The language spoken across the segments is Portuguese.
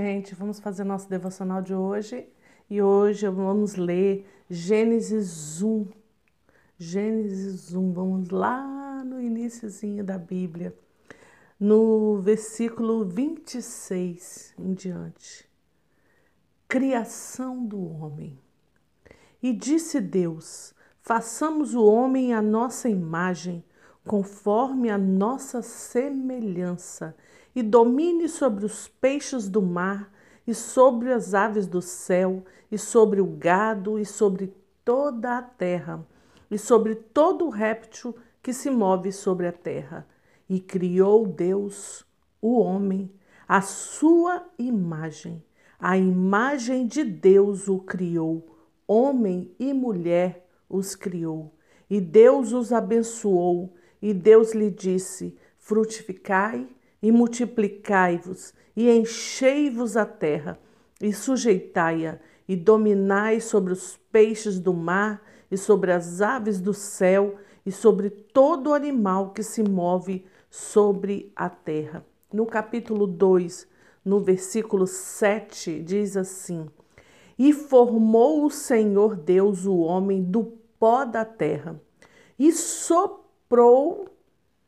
Gente, vamos fazer nosso devocional de hoje e hoje vamos ler Gênesis 1. Gênesis 1, vamos lá no iníciozinho da Bíblia, no versículo 26 em diante. Criação do homem. E disse Deus: Façamos o homem à nossa imagem, conforme a nossa semelhança e domine sobre os peixes do mar, e sobre as aves do céu, e sobre o gado, e sobre toda a terra, e sobre todo réptil que se move sobre a terra. E criou Deus o homem, a sua imagem. A imagem de Deus o criou, homem e mulher os criou. E Deus os abençoou, e Deus lhe disse: Frutificai e multiplicai-vos, e enchei-vos a terra, e sujeitai-a, e dominai sobre os peixes do mar, e sobre as aves do céu, e sobre todo animal que se move sobre a terra. No capítulo 2, no versículo 7, diz assim: E formou o Senhor Deus o homem do pó da terra, e soprou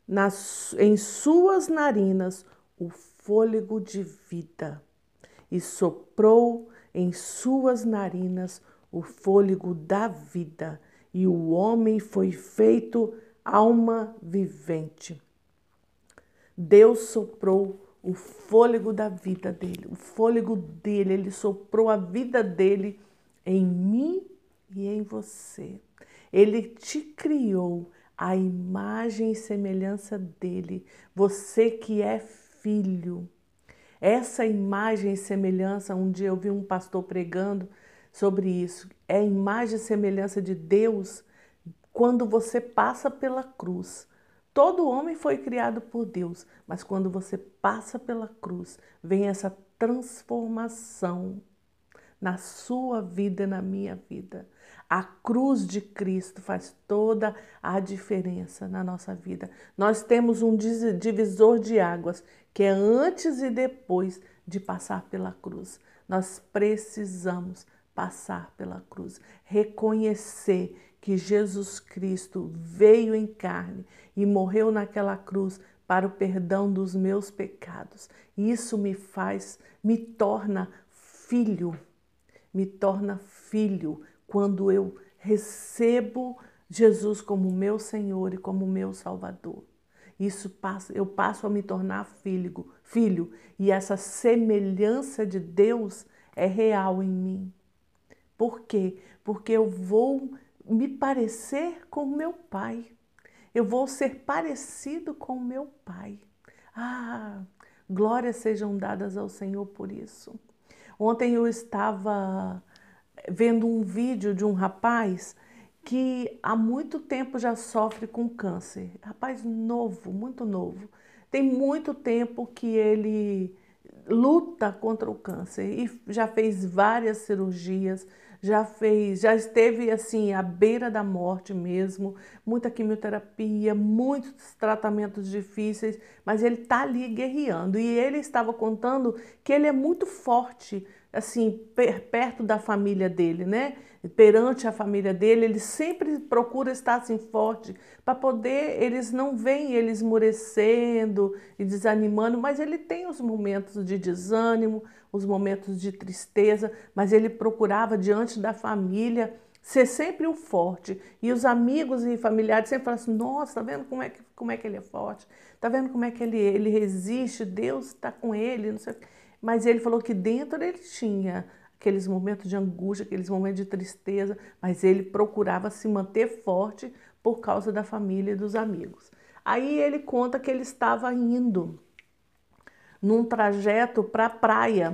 nas, em suas narinas o fôlego de vida e soprou em suas narinas o fôlego da vida, e o homem foi feito alma vivente. Deus soprou o fôlego da vida dele, o fôlego dele, ele soprou a vida dele em mim e em você. Ele te criou a imagem e semelhança dele, você que é filho. Essa imagem e semelhança, um dia eu vi um pastor pregando sobre isso, é a imagem e semelhança de Deus quando você passa pela cruz. Todo homem foi criado por Deus, mas quando você passa pela cruz, vem essa transformação na sua vida na minha vida. A cruz de Cristo faz toda a diferença na nossa vida. Nós temos um divisor de águas que é antes e depois de passar pela cruz. Nós precisamos passar pela cruz, reconhecer que Jesus Cristo veio em carne e morreu naquela cruz para o perdão dos meus pecados. Isso me faz, me torna filho, me torna filho quando eu recebo Jesus como meu Senhor e como meu Salvador. Isso passa, eu passo a me tornar filho, filho, e essa semelhança de Deus é real em mim. Por quê? Porque eu vou me parecer com meu pai. Eu vou ser parecido com meu pai. Ah, glórias sejam dadas ao Senhor por isso. Ontem eu estava vendo um vídeo de um rapaz que há muito tempo já sofre com câncer. Rapaz novo, muito novo. Tem muito tempo que ele luta contra o câncer e já fez várias cirurgias, já fez, já esteve assim à beira da morte mesmo, muita quimioterapia, muitos tratamentos difíceis, mas ele está ali guerreando e ele estava contando que ele é muito forte assim, perto da família dele, né? Perante a família dele, ele sempre procura estar assim forte para poder, eles não veem ele esmorecendo e desanimando, mas ele tem os momentos de desânimo, os momentos de tristeza, mas ele procurava diante da família ser sempre o forte. E os amigos e familiares sempre falam assim: nossa, tá vendo como é que, como é que ele é forte? Tá vendo como é que ele, ele resiste? Deus está com ele, não sei o mas ele falou que dentro ele tinha aqueles momentos de angústia, aqueles momentos de tristeza, mas ele procurava se manter forte por causa da família e dos amigos. Aí ele conta que ele estava indo num trajeto para a praia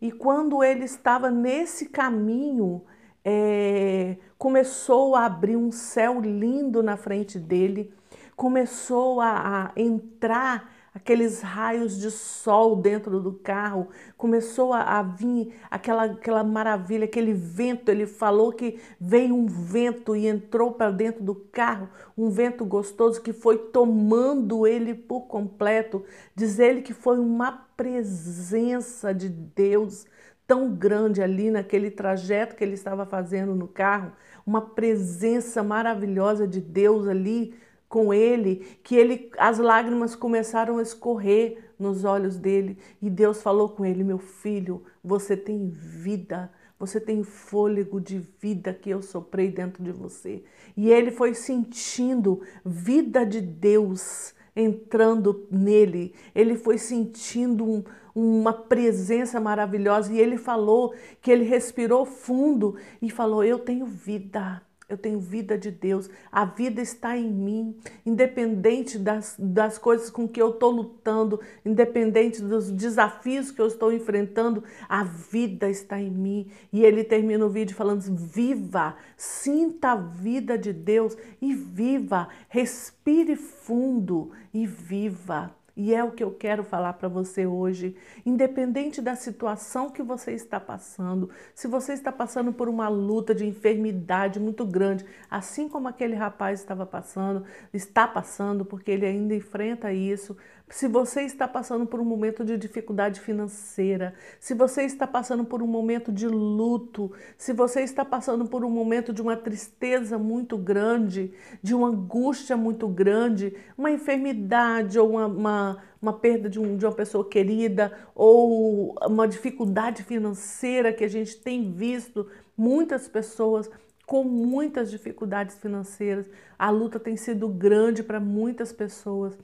e quando ele estava nesse caminho, é, começou a abrir um céu lindo na frente dele, começou a, a entrar aqueles raios de sol dentro do carro, começou a, a vir aquela, aquela maravilha, aquele vento. Ele falou que veio um vento e entrou para dentro do carro, um vento gostoso que foi tomando ele por completo. Diz ele que foi uma presença de Deus tão grande ali naquele trajeto que ele estava fazendo no carro, uma presença maravilhosa de Deus ali com ele, que ele as lágrimas começaram a escorrer nos olhos dele e Deus falou com ele: "Meu filho, você tem vida, você tem fôlego de vida que eu soprei dentro de você". E ele foi sentindo vida de Deus entrando nele. Ele foi sentindo um, uma presença maravilhosa e ele falou que ele respirou fundo e falou: "Eu tenho vida". Eu tenho vida de Deus, a vida está em mim, independente das, das coisas com que eu estou lutando, independente dos desafios que eu estou enfrentando, a vida está em mim. E ele termina o vídeo falando: viva, sinta a vida de Deus e viva, respire fundo e viva. E é o que eu quero falar para você hoje. Independente da situação que você está passando, se você está passando por uma luta de enfermidade muito grande, assim como aquele rapaz estava passando, está passando, porque ele ainda enfrenta isso, se você está passando por um momento de dificuldade financeira, se você está passando por um momento de luto, se você está passando por um momento de uma tristeza muito grande, de uma angústia muito grande, uma enfermidade ou uma, uma, uma perda de, um, de uma pessoa querida ou uma dificuldade financeira que a gente tem visto muitas pessoas com muitas dificuldades financeiras, a luta tem sido grande para muitas pessoas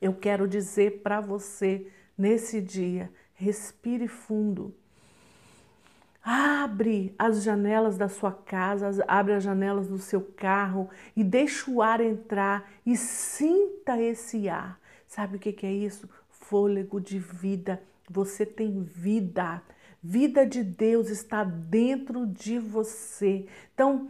eu quero dizer para você nesse dia: respire fundo. Abre as janelas da sua casa, abre as janelas do seu carro e deixa o ar entrar e sinta esse ar. Sabe o que é isso? Fôlego de vida. Você tem vida. Vida de Deus está dentro de você. Então,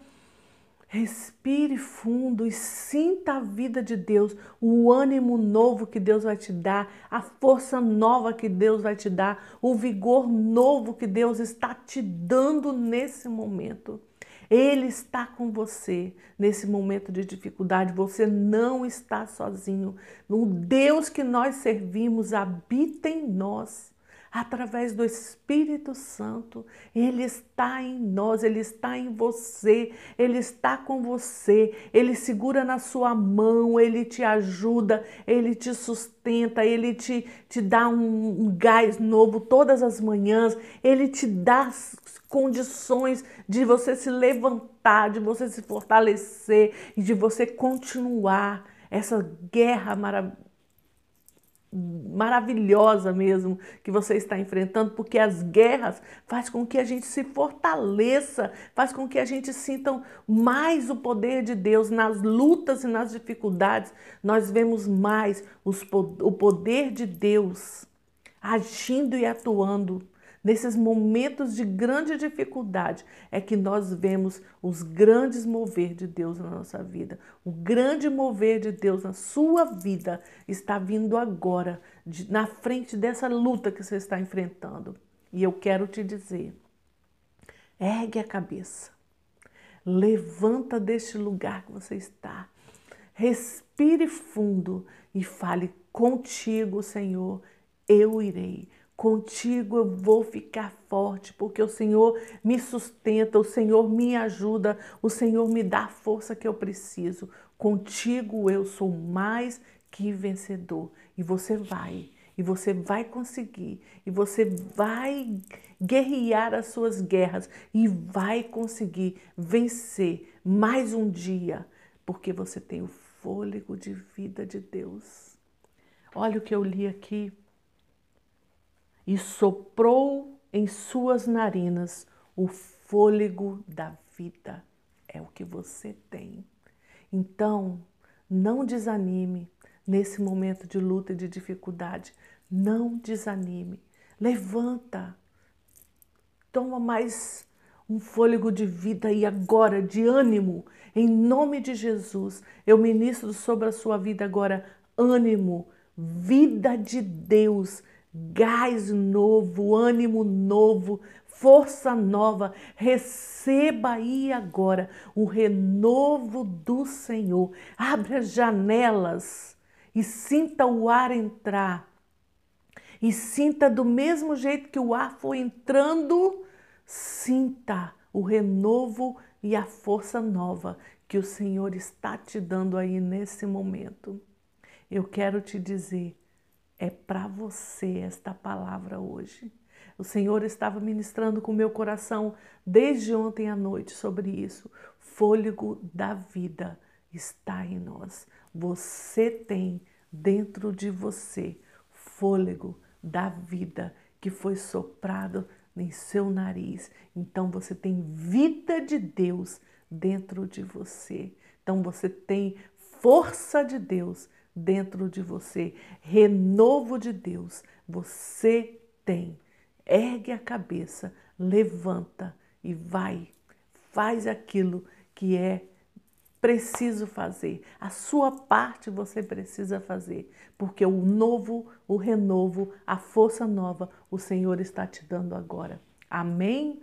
Respire fundo e sinta a vida de Deus, o ânimo novo que Deus vai te dar, a força nova que Deus vai te dar, o vigor novo que Deus está te dando nesse momento. Ele está com você nesse momento de dificuldade. Você não está sozinho. O Deus que nós servimos habita em nós através do Espírito Santo. Ele está em nós, ele está em você, ele está com você, ele segura na sua mão, ele te ajuda, ele te sustenta, ele te, te dá um, um gás novo todas as manhãs, ele te dá condições de você se levantar, de você se fortalecer e de você continuar essa guerra maravilhosa maravilhosa mesmo que você está enfrentando, porque as guerras faz com que a gente se fortaleça, faz com que a gente sinta mais o poder de Deus nas lutas e nas dificuldades. Nós vemos mais os, o poder de Deus agindo e atuando Nesses momentos de grande dificuldade é que nós vemos os grandes mover de Deus na nossa vida. O grande mover de Deus na sua vida está vindo agora, de, na frente dessa luta que você está enfrentando. E eu quero te dizer: ergue a cabeça, levanta deste lugar que você está, respire fundo e fale contigo, Senhor, eu irei Contigo eu vou ficar forte, porque o Senhor me sustenta, o Senhor me ajuda, o Senhor me dá a força que eu preciso. Contigo eu sou mais que vencedor. E você vai, e você vai conseguir, e você vai guerrear as suas guerras e vai conseguir vencer mais um dia, porque você tem o fôlego de vida de Deus. Olha o que eu li aqui e soprou em suas narinas o fôlego da vida. É o que você tem. Então, não desanime nesse momento de luta e de dificuldade. Não desanime. Levanta. Toma mais um fôlego de vida e agora, de ânimo. Em nome de Jesus, eu ministro sobre a sua vida agora ânimo, vida de Deus, gás novo, ânimo novo, força nova. Receba aí agora o renovo do Senhor. Abre as janelas e sinta o ar entrar. E sinta do mesmo jeito que o ar foi entrando, sinta o renovo e a força nova que o Senhor está te dando aí nesse momento. Eu quero te dizer, é para você esta palavra hoje. O Senhor estava ministrando com meu coração desde ontem à noite sobre isso. Fôlego da vida está em nós. Você tem dentro de você fôlego da vida que foi soprado em seu nariz. Então você tem vida de Deus dentro de você. Então você tem força de Deus dentro de você, renovo de Deus. Você tem. Ergue a cabeça, levanta e vai. Faz aquilo que é preciso fazer. A sua parte você precisa fazer, porque o novo, o renovo, a força nova, o Senhor está te dando agora. Amém?